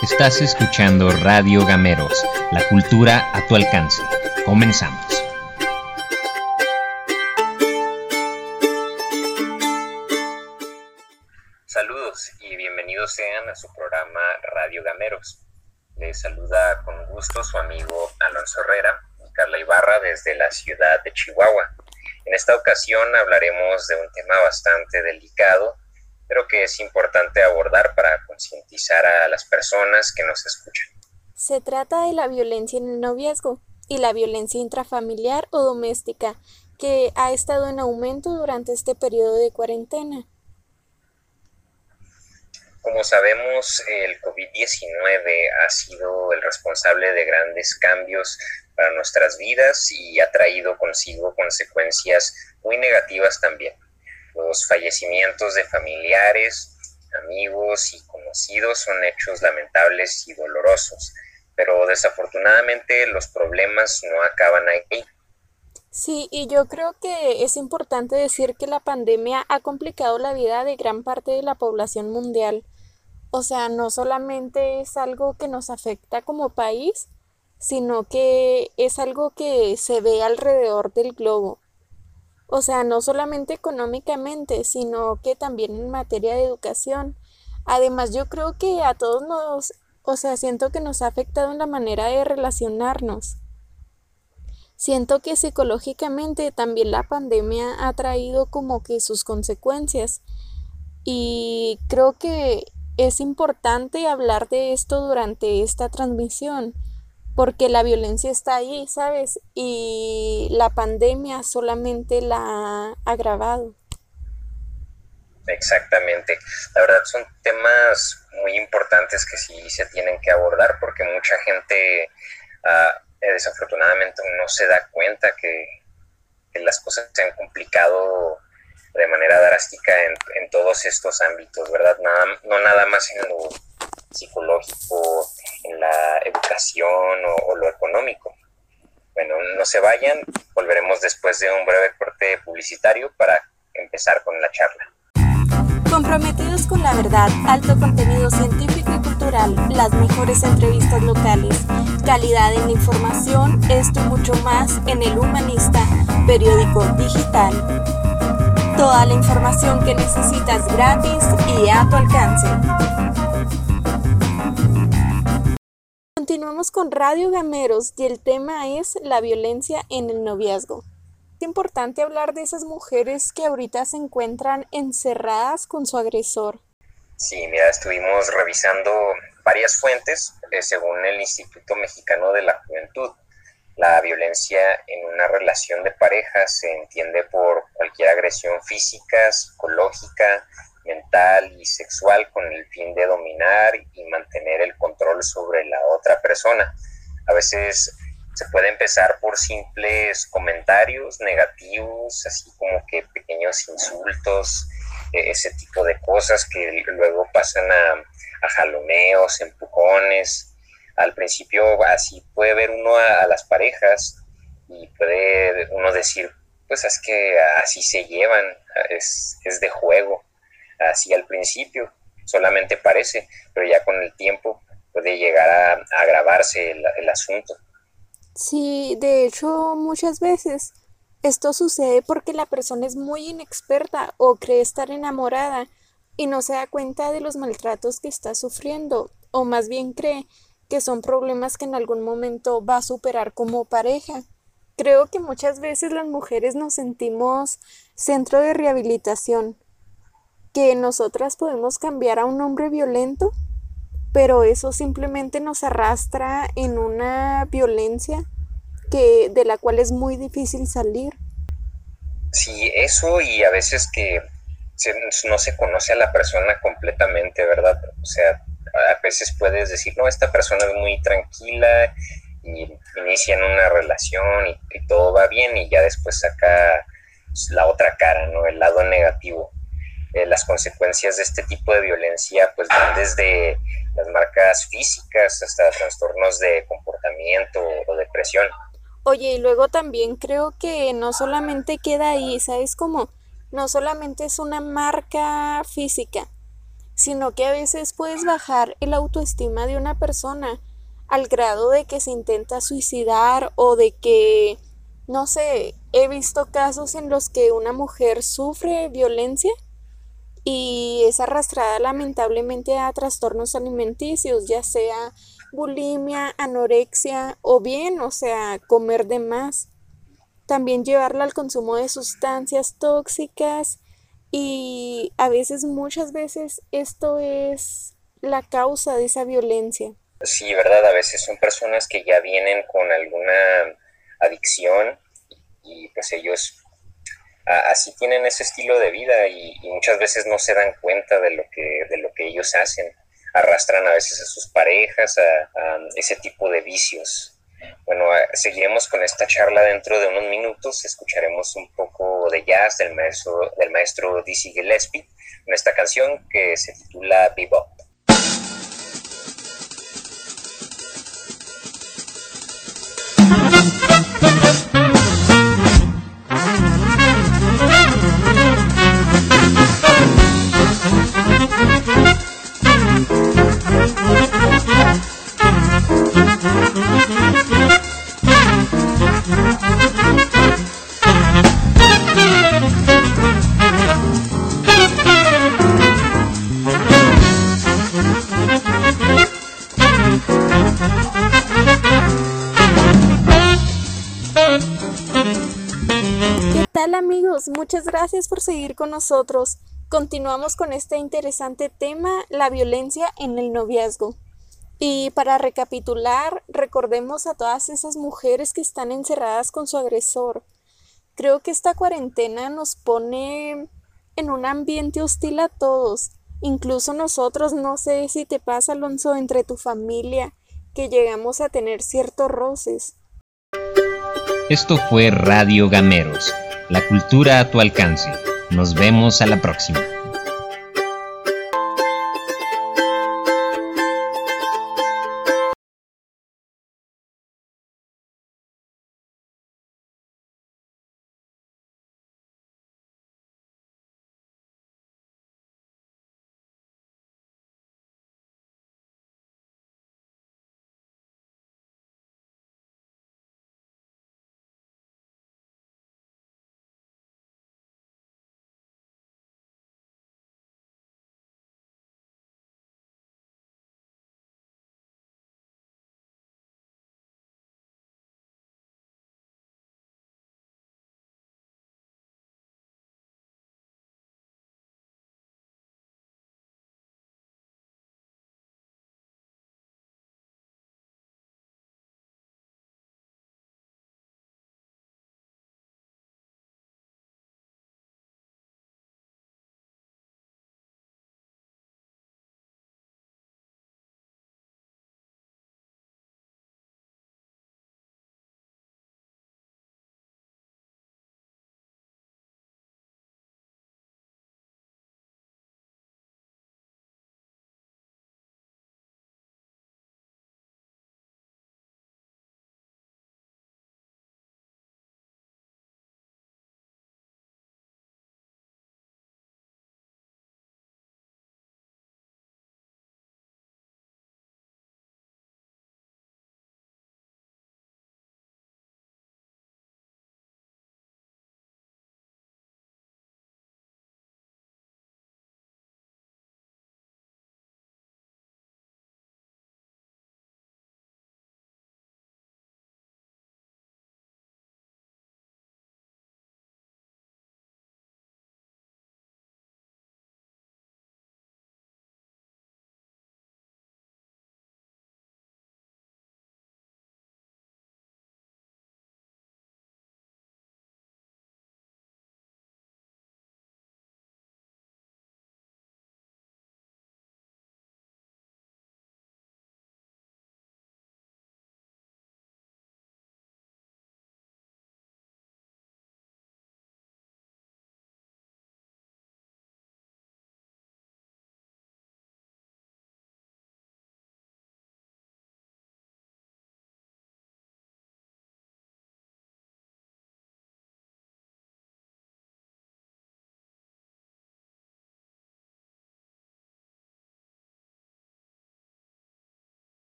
Estás escuchando Radio Gameros, la cultura a tu alcance. Comenzamos. Saludos y bienvenidos sean a su programa Radio Gameros. Les saluda con gusto su amigo Alonso Herrera y Carla Ibarra desde la ciudad de Chihuahua. En esta ocasión hablaremos de un tema bastante delicado pero que es importante abordar para concientizar a las personas que nos escuchan. Se trata de la violencia en el noviazgo y la violencia intrafamiliar o doméstica, que ha estado en aumento durante este periodo de cuarentena. Como sabemos, el COVID-19 ha sido el responsable de grandes cambios para nuestras vidas y ha traído consigo consecuencias muy negativas también los fallecimientos de familiares, amigos y conocidos son hechos lamentables y dolorosos, pero desafortunadamente los problemas no acaban ahí. Sí, y yo creo que es importante decir que la pandemia ha complicado la vida de gran parte de la población mundial. O sea, no solamente es algo que nos afecta como país, sino que es algo que se ve alrededor del globo. O sea, no solamente económicamente, sino que también en materia de educación. Además, yo creo que a todos nos, o sea, siento que nos ha afectado en la manera de relacionarnos. Siento que psicológicamente también la pandemia ha traído como que sus consecuencias. Y creo que es importante hablar de esto durante esta transmisión porque la violencia está ahí, ¿sabes? Y la pandemia solamente la ha agravado. Exactamente. La verdad son temas muy importantes que sí se tienen que abordar porque mucha gente ah, eh, desafortunadamente no se da cuenta que, las cosas se han complicado de manera drástica en, en todos estos ámbitos, ¿verdad? Nada, no nada más en lo psicológico, la educación o, lo económico. Bueno, no se vayan, volveremos después de un breve corte publicitario para empezar con la charla. Comprometidos con la verdad, alto contenido científico y cultural, las mejores entrevistas locales, calidad en la información, esto y mucho más en El Humanista, periódico digital. Toda la información que necesitas gratis y a tu alcance. Continuamos con Radio Gameros y el tema es la violencia en el noviazgo. Es importante hablar de esas mujeres que ahorita se encuentran encerradas con su agresor. Sí, mira, estuvimos revisando varias fuentes eh, según el Instituto Mexicano de la Juventud. La violencia en una relación de pareja se entiende por cualquier agresión física, psicológica, mental y sexual con el fin de dominar y mantener el control sobre la otra persona. A veces se puede empezar por simples comentarios negativos, así como que pequeños insultos, e-, ese tipo de cosas que luego pasan a, a empujones. Al principio así puede ver uno a, a las parejas y puede uno decir, pues es que así se llevan, es, es de juego así al principio, solamente parece, pero ya con el tiempo puede llegar a, agravarse el, el asunto. Sí, de hecho muchas veces esto sucede porque la persona es muy inexperta o cree estar enamorada y no se da cuenta de los maltratos que está sufriendo o más bien cree que son problemas que en algún momento va a superar como pareja. Creo que muchas veces las mujeres nos sentimos centro de rehabilitación que nosotras podemos cambiar a un hombre violento, pero eso simplemente nos arrastra en una violencia que de la cual es muy difícil salir. Sí, eso y a veces que no se conoce a la persona completamente, ¿verdad? O sea, a veces puedes decir, no, esta persona es muy tranquila y inician una relación y todo va bien y ya después saca la otra cara, ¿no? El lado negativo. Eh, las consecuencias de este tipo de violencia pues van desde las marcas físicas hasta trastornos de comportamiento o depresión. Oye, y luego también creo que no solamente queda ahí, ¿sabes cómo? No solamente es una marca física, sino que a veces puedes bajar el autoestima de una persona al grado de que se intenta suicidar o de que, no sé, he visto casos en los que una mujer sufre violencia y es arrastrada lamentablemente a trastornos alimenticios, ya sea bulimia, anorexia o bien, o sea, comer de más. También llevarla al consumo de sustancias tóxicas y a veces, muchas veces, esto es la causa de esa violencia. Sí, ¿verdad? A veces son personas que ya vienen con alguna adicción y pues ellos así tienen ese estilo de vida y, muchas veces no se dan cuenta de lo que, de lo que ellos hacen. Arrastran a veces a sus parejas a, ese tipo de vicios. Bueno, seguiremos con esta charla dentro de unos minutos. Escucharemos un poco de jazz del maestro, del maestro Dizzy Gillespie en esta canción que se titula Bebop. Gracias por seguir con nosotros. Continuamos con este interesante tema, la violencia en el noviazgo. Y para recapitular, recordemos a todas esas mujeres que están encerradas con su agresor. Creo que esta cuarentena nos pone en un ambiente hostil a todos, incluso nosotros, no sé si te pasa, Alonso, entre tu familia, que llegamos a tener ciertos roces. Esto fue Radio Gameros la cultura a tu alcance. Nos vemos a la próxima.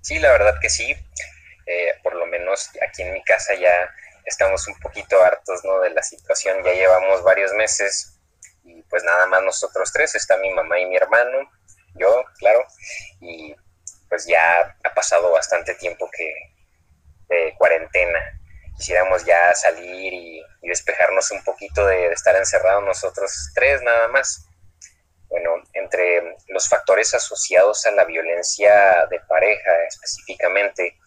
Sí, la verdad que sí. Eh, por lo menos aquí en mi casa ya estamos un poquito hartos ¿no? de la situación. Ya llevamos varios meses y pues nada más nosotros tres. Está mi mamá y mi hermano, yo, claro. Y pues ya ha pasado bastante tiempo que de cuarentena. Quisiéramos ya salir y, despejarnos un poquito de, de estar encerrados nosotros tres nada más. Bueno, entre los factores asociados a la violencia de pareja específicamente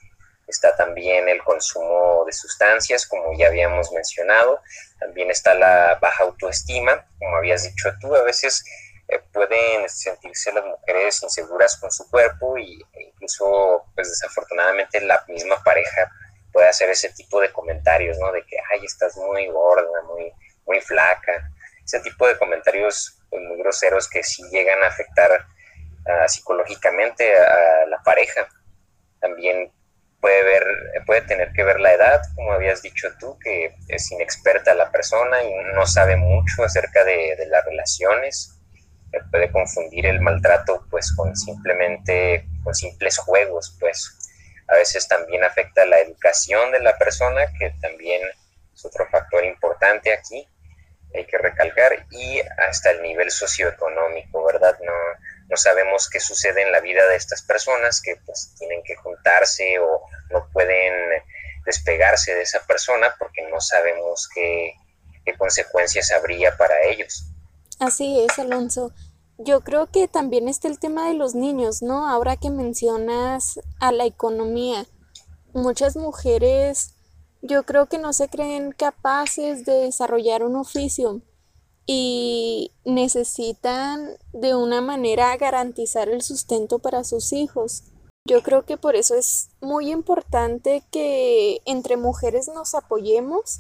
está también el consumo de sustancias, como ya habíamos mencionado, también está la baja autoestima, como habías dicho tú, a veces eh, pueden sentirse las mujeres inseguras con su cuerpo y, e incluso, pues desafortunadamente, la misma pareja puede hacer ese tipo de comentarios, ¿no? De que, ay, estás muy gorda, muy, muy flaca. Ese tipo de comentarios muy groseros que sí llegan a afectar ah, psicológicamente a la pareja. También puede, ver, puede tener que ver la edad, como habías dicho tú, que es inexperta la persona y no sabe mucho acerca de, de las relaciones. Puede confundir el maltrato pues con simplemente, con simples juegos, pues a veces también afecta la educación de la persona, que también es otro factor importante aquí hay que recalcar, y hasta el nivel socioeconómico, ¿verdad? No, no sabemos qué sucede en la vida de estas personas que pues tienen que juntarse o no pueden despegarse de esa persona porque no sabemos qué, qué consecuencias habría para ellos. Así es, Alonso. Yo creo que también está el tema de los niños, ¿no? Ahora que mencionas a la economía, muchas mujeres yo creo que no se creen capaces de desarrollar un oficio y necesitan de una manera garantizar el sustento para sus hijos. Yo creo que por eso es muy importante que entre mujeres nos apoyemos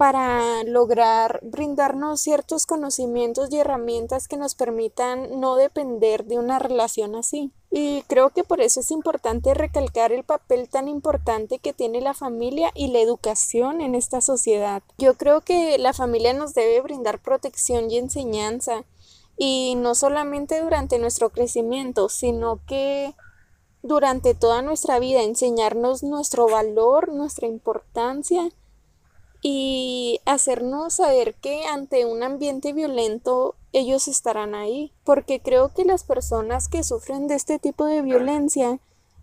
para lograr brindarnos ciertos conocimientos y herramientas que nos permitan no depender de una relación así. Y creo que por eso es importante recalcar el papel tan importante que tiene la familia y la educación en esta sociedad. Yo creo que la familia nos debe brindar protección y enseñanza, y no solamente durante nuestro crecimiento, sino que durante toda nuestra vida enseñarnos nuestro valor, nuestra importancia y hacernos saber que ante un ambiente violento ellos estarán ahí, porque creo que las personas que sufren de este tipo de violencia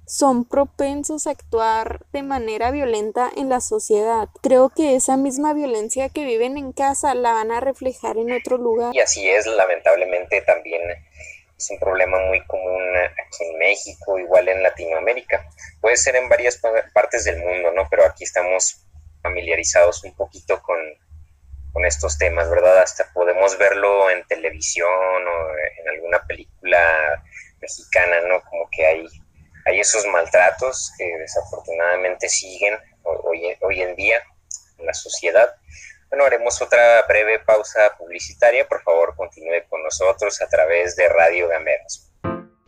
son propensos a actuar de manera violenta en la sociedad. Creo que esa misma violencia que viven en casa la van a reflejar en otro lugar. Y así es, lamentablemente también es un problema muy común aquí en México, igual en Latinoamérica. Puede ser en varias partes del mundo, ¿no? Pero aquí estamos familiarizados un poquito con, con estos temas, ¿verdad? Hasta podemos verlo en televisión o en alguna película mexicana, ¿no? Como que hay, hay esos maltratos que desafortunadamente siguen hoy, hoy en día en la sociedad. Bueno, haremos otra breve pausa publicitaria. Por favor, continúe con nosotros a través de Radio Gameros.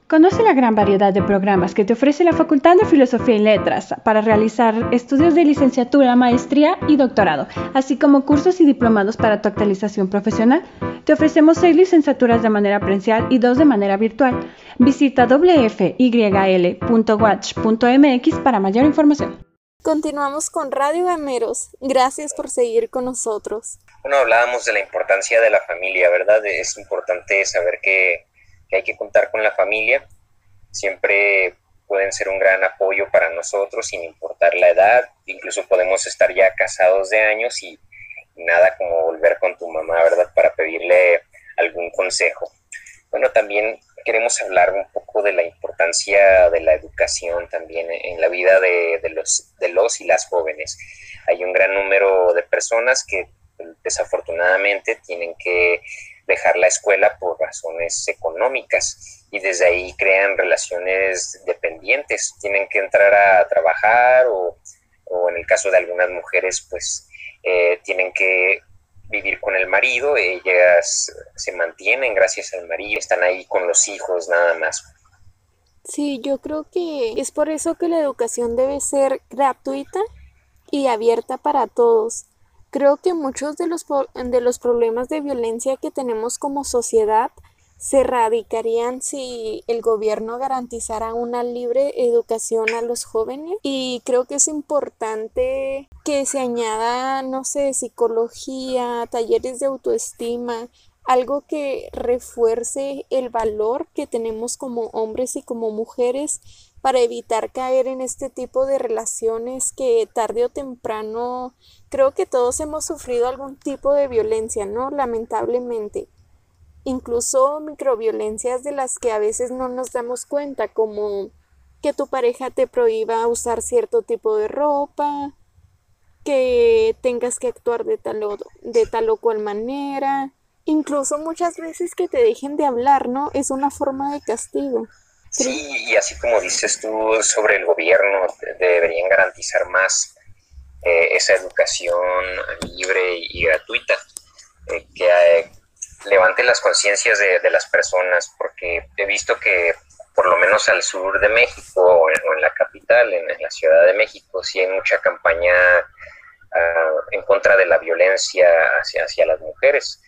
Conoce la gran variedad de programas que te ofrece la Facultad de Filosofía y Letras para realizar estudios de licenciatura, maestría y doctorado, así como cursos y diplomados para tu actualización profesional. Te ofrecemos seis licenciaturas de manera presencial y dos de manera virtual. Visita wfyl.watch.mx para mayor información. Continuamos con Radio Gameros. Gracias por seguir con nosotros. Bueno, hablábamos de la importancia de la familia, ¿verdad? Es importante saber que que hay que contar con la familia. Siempre pueden ser un gran apoyo para nosotros sin importar la edad. Incluso podemos estar ya casados de años y, nada como volver con tu mamá, ¿verdad? Para pedirle algún consejo. Bueno, también queremos hablar un poco de la importancia de la educación también en la vida de, los, de los y las jóvenes. Hay un gran número de personas que desafortunadamente tienen que dejar la escuela por razones económicas y desde ahí crean relaciones dependientes, tienen que entrar a trabajar o, en el caso de algunas mujeres pues eh, tienen que vivir con el marido, ellas se mantienen gracias al marido, están ahí con los hijos nada más. Sí, yo creo que es por eso que la educación debe ser gratuita y abierta para todos. Creo que muchos de los, de los problemas de violencia que tenemos como sociedad se erradicarían si el gobierno garantizara una libre educación a los jóvenes. Y creo que es importante que se añada, no sé, psicología, talleres de autoestima, algo que refuerce el valor que tenemos como hombres y como mujeres para evitar caer en este tipo de relaciones que tarde o temprano creo que todos hemos sufrido algún tipo de violencia, ¿no? Lamentablemente incluso microviolencias de las que a veces no nos damos cuenta, como que tu pareja te prohíba usar cierto tipo de ropa, que tengas que actuar de tal o, de tal o cual manera, incluso muchas veces que te dejen de hablar, ¿no? Es una forma de castigo. Sí, y así como dices tú sobre el gobierno, deberían garantizar más eh, esa educación libre y gratuita, eh, que, levante las conciencias de, las personas, porque he visto que por lo menos al sur de México o en, la capital, en, la Ciudad de México, sí hay mucha campaña ah, en contra de la violencia hacia, hacia las mujeres.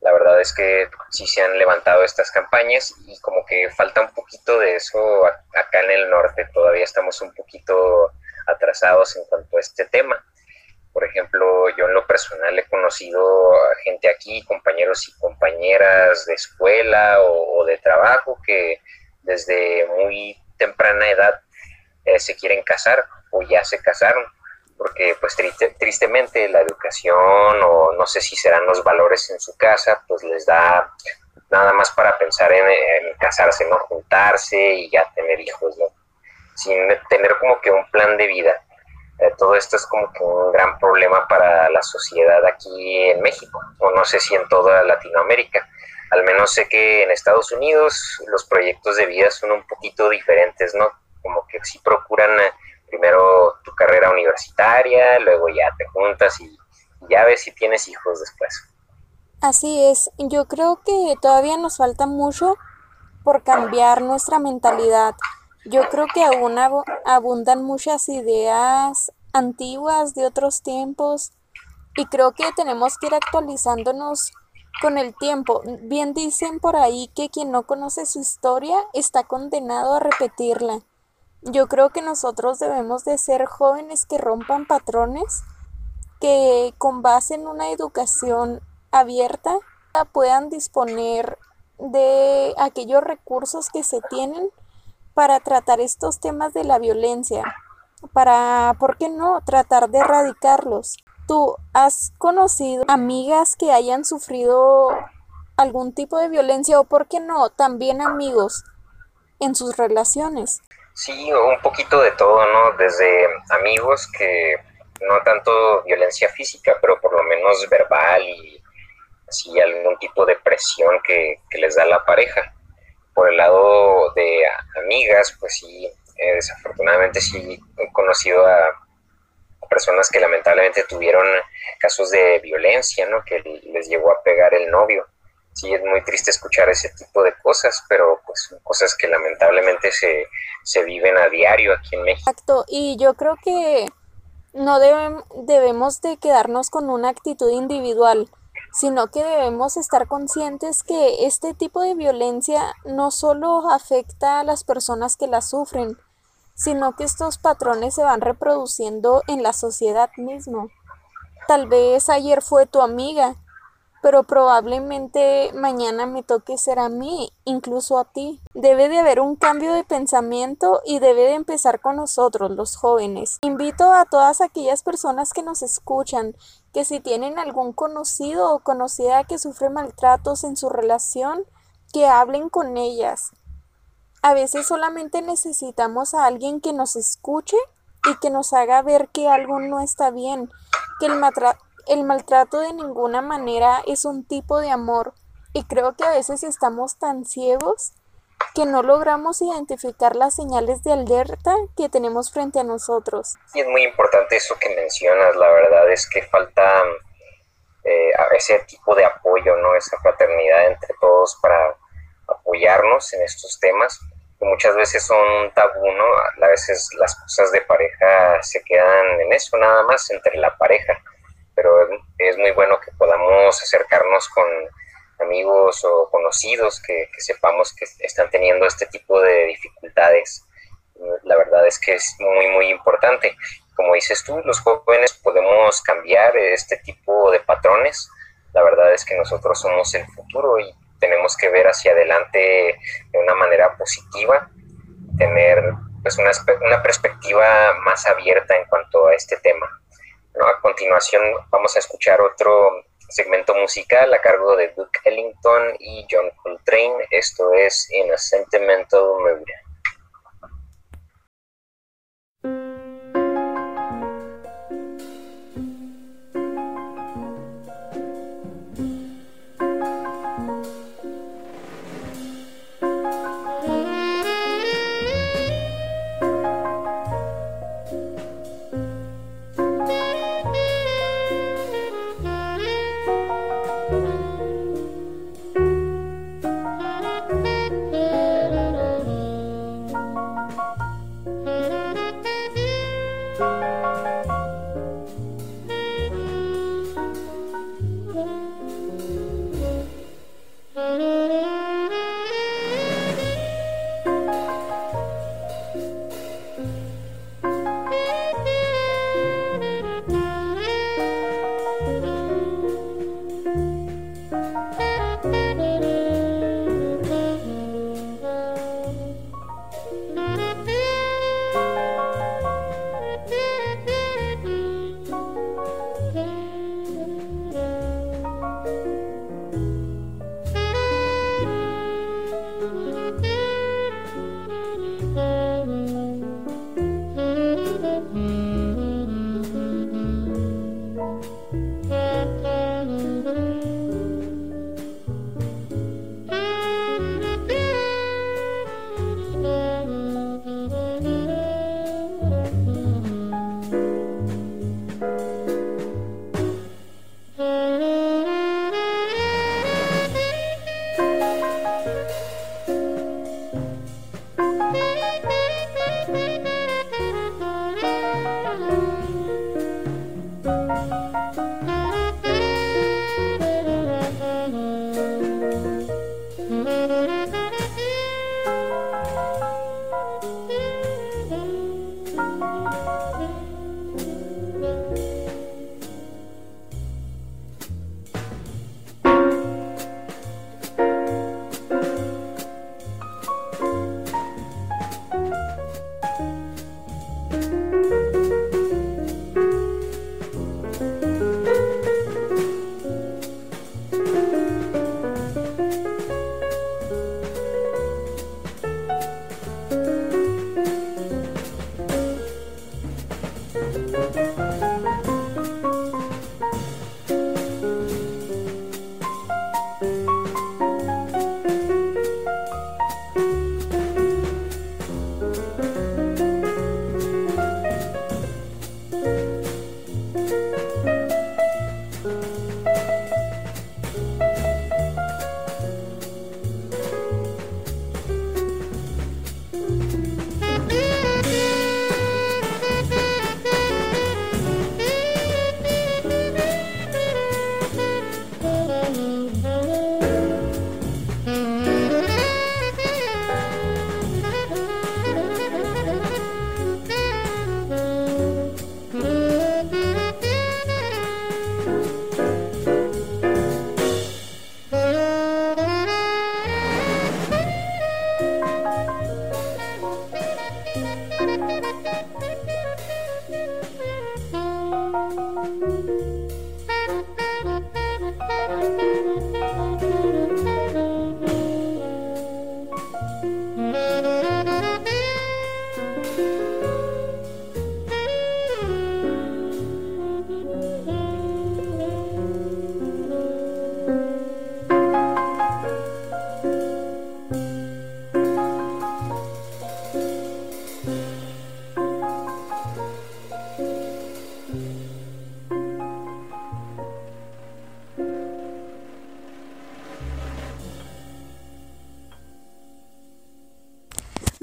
La verdad es que sí se han levantado estas campañas y como que falta un poquito de eso acá en el norte. Todavía estamos un poquito atrasados en cuanto a este tema. Por ejemplo, yo en lo personal he conocido a gente aquí, compañeros y compañeras de escuela o, de trabajo que desde muy temprana edad eh, se quieren casar o ya se casaron, porque pues tristemente la educación o no sé si serán los valores en su casa, pues les da nada más para pensar en, en casarse, no juntarse y ya tener hijos, ¿no? Sin tener como que un plan de vida. Eh, todo esto es como que un gran problema para la sociedad aquí en México, o no sé si en toda Latinoamérica. Al menos sé que en Estados Unidos los proyectos de vida son un poquito diferentes, ¿no? Como que sí procuran eh, primero tu carrera universitaria, luego ya te juntas y ya ves si tienes hijos después. Así es, yo creo que todavía nos falta mucho por cambiar nuestra mentalidad yo creo que aún abundan muchas ideas antiguas de otros tiempos y creo que tenemos que ir actualizándonos con el tiempo. Bien dicen por ahí que quien no conoce su historia está condenado a repetirla. Yo creo que nosotros debemos de ser jóvenes que rompan patrones, que con base en una educación abierta puedan disponer de aquellos recursos que se tienen para tratar estos temas de la violencia, para, ¿por qué no?, tratar de erradicarlos. ¿Tú has conocido amigas que hayan sufrido algún tipo de violencia o, por qué no, también amigos en sus relaciones? Sí, un poquito de todo, ¿no? Desde amigos que no tanto violencia física, pero por lo menos verbal y así algún tipo de presión que, que les da la pareja por el lado de amigas, pues sí, eh, desafortunadamente sí he conocido a, personas que lamentablemente tuvieron casos de violencia, ¿no? Que les llegó a pegar el novio. Sí, es muy triste escuchar ese tipo de cosas, pero pues son cosas que lamentablemente se, se viven a diario aquí en México. Exacto, y yo creo que no debemos de quedarnos con una actitud individual sino que debemos estar conscientes que este tipo de violencia no solo afecta a las personas que la sufren, sino que estos patrones se van reproduciendo en la sociedad mismo. Tal vez ayer fue tu amiga, pero probablemente mañana me toque ser a mí, incluso a ti. Debe de haber un cambio de pensamiento y debe de empezar con nosotros, los jóvenes. Invito a todas aquellas personas que nos escuchan que si tienen algún conocido o conocida que sufre maltratos en su relación, que hablen con ellas. A veces solamente necesitamos a alguien que nos escuche y que nos haga ver que algo no está bien, que el, el maltrato de ninguna manera es un tipo de amor y creo que a veces estamos tan ciegos que no logramos identificar las señales de alerta que tenemos frente a nosotros. Y es muy importante eso que mencionas, la verdad es que falta eh, ese tipo de apoyo, ¿no? Esa fraternidad entre todos para apoyarnos en estos temas, que muchas veces son tabú, ¿no? A veces las cosas de pareja se quedan en eso nada más, entre la pareja pero es muy bueno que podamos acercarnos con amigos o conocidos que, sepamos que están teniendo este tipo de dificultades. La verdad es que es muy, muy importante. Como dices tú, los jóvenes podemos cambiar este tipo de patrones. La verdad es que nosotros somos el futuro y tenemos que ver hacia adelante de una manera positiva, tener pues una, una perspectiva más abierta en cuanto a este tema. A continuación vamos a escuchar otro segmento musical a cargo de Duke Ellington y John Coltrane. Esto es In a Sentimental Mood.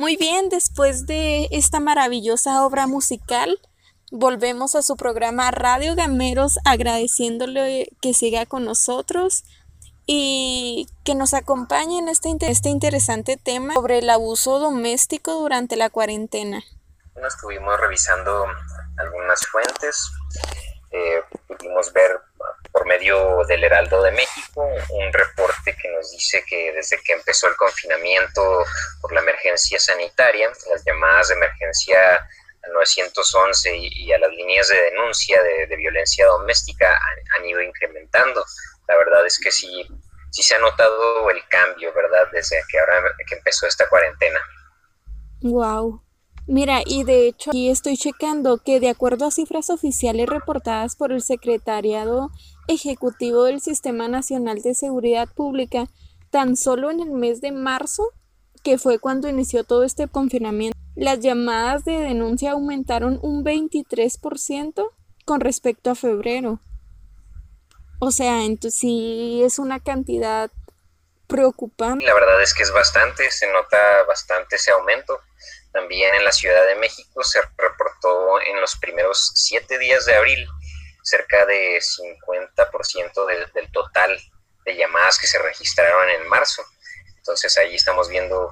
Muy bien, después de esta maravillosa obra musical, volvemos a su programa Radio Gameros agradeciéndole que siga con nosotros y que nos acompañe en este, este interesante tema sobre el abuso doméstico durante la cuarentena. Bueno, estuvimos revisando algunas fuentes, eh, pudimos ver por medio del Heraldo de México un reporte que nos dice que desde que empezó el confinamiento por la emergencia sanitaria, las llamadas de emergencia al 911 y, a las líneas de denuncia de, violencia doméstica han, ido incrementando. La verdad es que sí, sí se ha notado el cambio, ¿verdad? Desde que ahora que empezó esta cuarentena. Wow. Mira, y de hecho aquí estoy checando que de acuerdo a cifras oficiales reportadas por el Secretariado Ejecutivo del Sistema Nacional de Seguridad Pública, tan solo en el mes de marzo, que fue cuando inició todo este confinamiento, las llamadas de denuncia aumentaron un 23% con respecto a febrero. O sea, entonces sí es una cantidad preocupante. La verdad es que es bastante, se nota bastante ese aumento. También en la Ciudad de México se reportó en los primeros siete días de abril cerca de 50% del, del total de llamadas que se registraron en marzo. Entonces ahí estamos viendo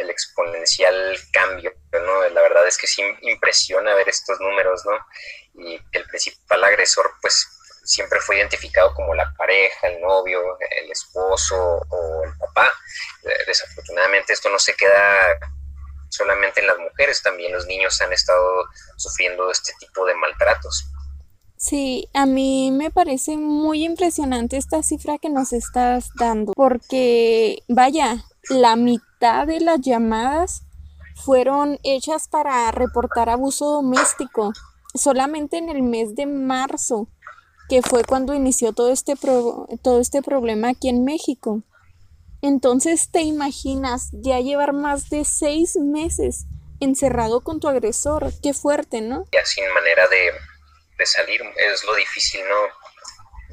el exponencial cambio, ¿no? La verdad es que sí impresiona ver estos números, ¿no? Y el principal agresor, pues, siempre fue identificado como la pareja, el novio, el esposo o el papá. Eh, desafortunadamente esto no se queda solamente en las mujeres, también los niños han estado sufriendo este tipo de maltratos. Sí, a mí me parece muy impresionante esta cifra que nos estás dando, porque vaya, la mitad de las llamadas fueron hechas para reportar abuso doméstico, solamente en el mes de marzo, que fue cuando inició todo este, todo este problema aquí en México. Entonces, ¿te imaginas ya llevar más de seis meses encerrado con tu agresor? Qué fuerte, ¿no? Ya sin manera de de salir. Es lo difícil, ¿no?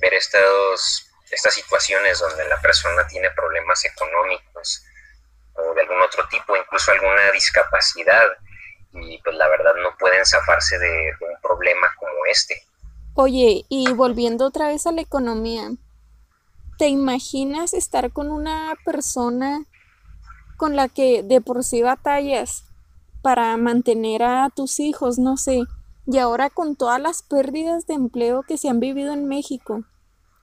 Ver estos, estas situaciones donde la persona tiene problemas económicos o de algún otro tipo, incluso alguna discapacidad, y pues la verdad no pueden zafarse de, un problema como este. Oye, y volviendo otra vez a la economía, ¿te imaginas estar con una persona con la que de por sí batallas para mantener a tus hijos, no sé, y ahora con todas las pérdidas de empleo que se han vivido en México,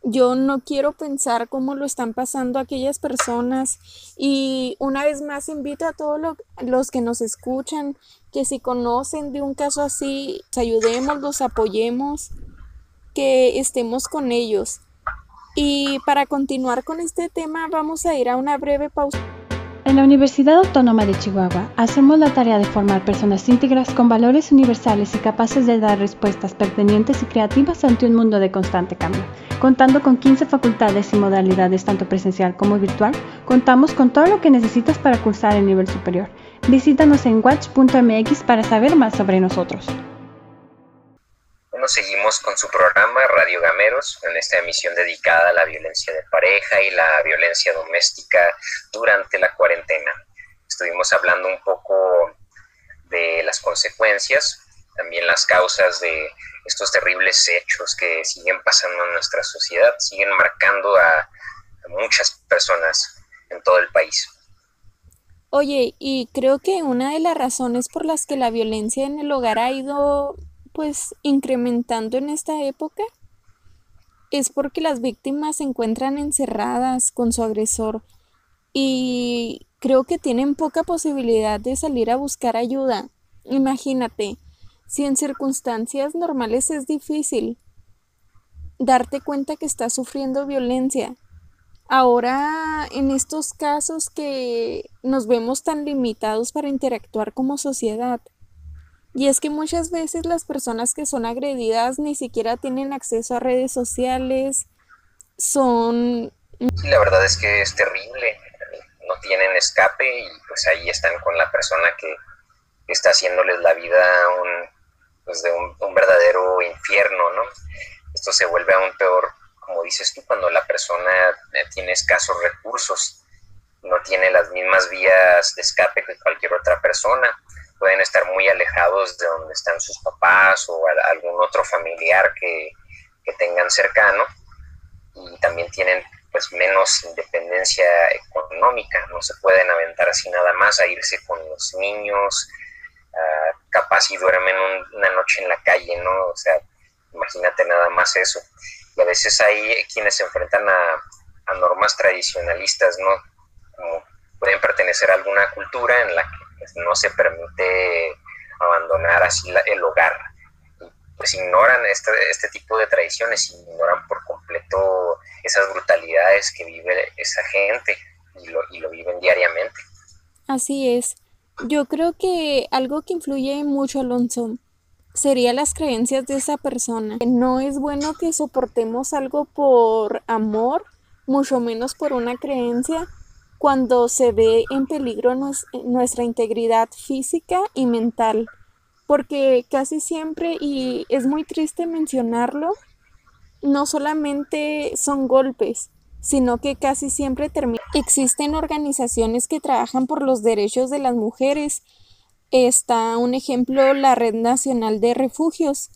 yo no quiero pensar cómo lo están pasando aquellas personas y una vez más invito a todos los que nos escuchan que si conocen de un caso así, los ayudemos, los apoyemos, que estemos con ellos. Y para continuar con este tema vamos a ir a una breve pausa. En la Universidad Autónoma de Chihuahua hacemos la tarea de formar personas íntegras con valores universales y capaces de dar respuestas pertinentes y creativas ante un mundo de constante cambio. Contando con 15 facultades y modalidades tanto presencial como virtual, contamos con todo lo que necesitas para cursar el nivel superior. Visítanos en watch.mx para saber más sobre nosotros seguimos con su programa Radio Gameros, en esta emisión dedicada a la violencia de pareja y la violencia doméstica durante la cuarentena. Estuvimos hablando un poco de las consecuencias, también las causas de estos terribles hechos que siguen pasando en nuestra sociedad, siguen marcando a, muchas personas en todo el país. Oye, y creo que una de las razones por las que la violencia en el hogar ha ido pues incrementando en esta época es porque las víctimas se encuentran encerradas con su agresor y creo que tienen poca posibilidad de salir a buscar ayuda. Imagínate, si en circunstancias normales es difícil darte cuenta que estás sufriendo violencia, ahora en estos casos que nos vemos tan limitados para interactuar como sociedad, y es que muchas veces las personas que son agredidas ni siquiera tienen acceso a redes sociales, son... Sí, la verdad es que es terrible, no tienen escape y pues ahí están con la persona que está haciéndoles la vida un, pues de un, verdadero infierno, ¿no? Esto se vuelve aún peor, como dices tú, cuando la persona eh, tiene escasos recursos, no tiene las mismas vías de escape que cualquier otra persona pueden estar muy alejados de donde están sus papás o algún otro familiar que, tengan cercano y también tienen pues menos independencia económica, no se pueden aventar así nada más a irse con los niños, capaz y duermen una noche en la calle, ¿no? O sea, imagínate nada más eso. Y a veces hay quienes se enfrentan a, normas tradicionalistas, ¿no? Como pueden pertenecer a alguna cultura en la que pues, no se permite abandonar así el hogar. pues ignoran este, este tipo de tradiciones, ignoran por completo esas brutalidades que vive esa gente y lo, y lo viven diariamente. Así es. Yo creo que algo que influye mucho, Alonso, sería las creencias de esa persona. No es bueno que soportemos algo por amor, mucho menos por una creencia, cuando se ve en peligro nuestra integridad física y mental. Porque casi siempre, y es muy triste mencionarlo, no solamente son golpes, sino que casi siempre termina. Existen organizaciones que trabajan por los derechos de las mujeres. Está un ejemplo la Red Nacional de Refugios.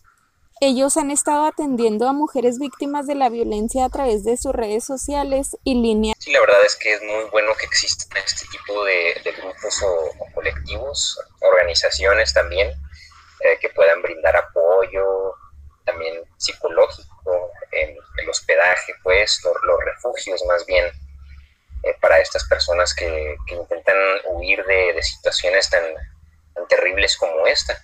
Ellos han estado atendiendo a mujeres víctimas de la violencia a través de sus redes sociales y líneas. Sí, la verdad es que es muy bueno que existan este tipo de, grupos o, colectivos, organizaciones también, eh, que puedan brindar apoyo, también psicológico, el hospedaje, pues, los, refugios más bien, eh, para estas personas que, intentan huir de, situaciones tan, terribles como esta.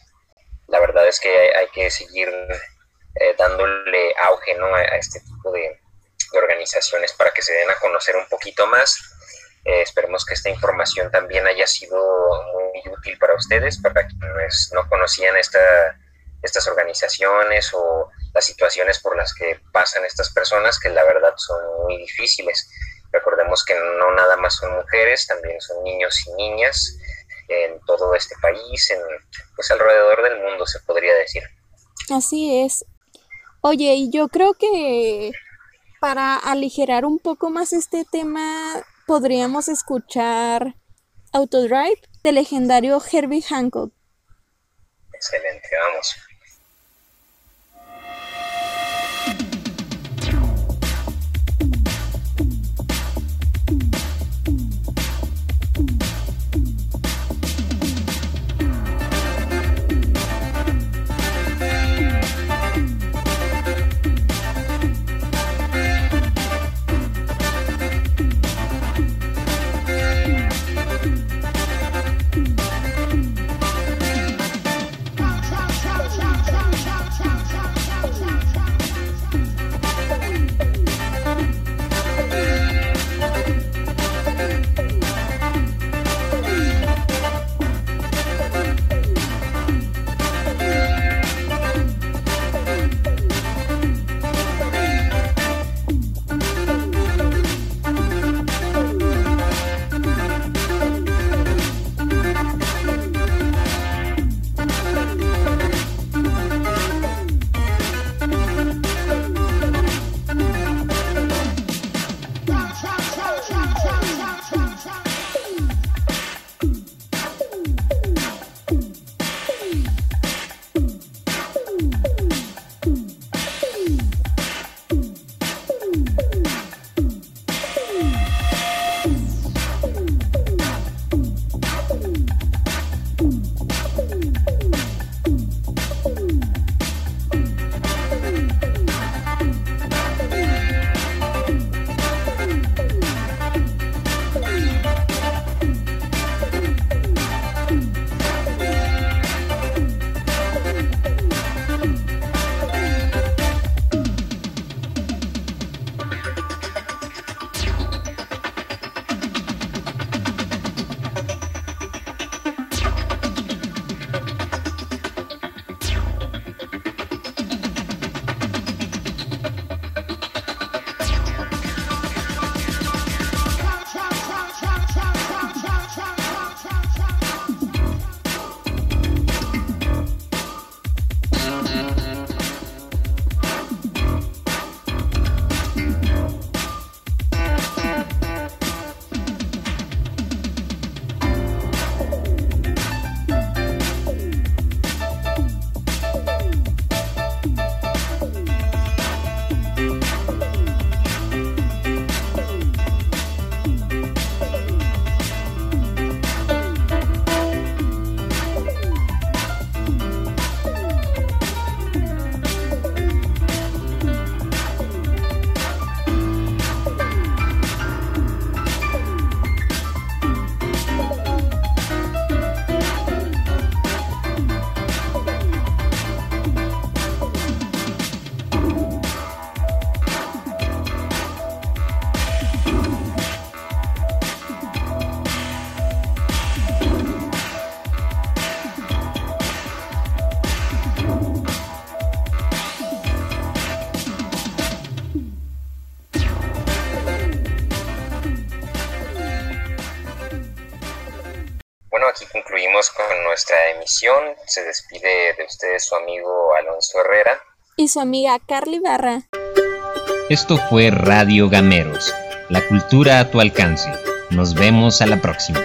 La verdad es que hay, que seguir eh, dándole auge ¿no? a, este tipo de, organizaciones para que se den a conocer un poquito más. Eh, esperemos que esta información también haya sido muy útil para ustedes, para quienes no conocían esta estas organizaciones o las situaciones por las que pasan estas personas, que la verdad son muy difíciles. Recordemos que no nada más son mujeres, también son niños y niñas en todo este país, en, pues alrededor del mundo se podría decir. Así es. Oye, y yo creo que para aligerar un poco más este tema, podríamos escuchar Autodrive del legendario Herbie Hancock. Excelente, vamos. Con nuestra emisión. Se despide de ustedes su amigo Alonso Herrera. Y su amiga Carly Barra. Esto fue Radio Gameros, la cultura a tu alcance. Nos vemos a la próxima.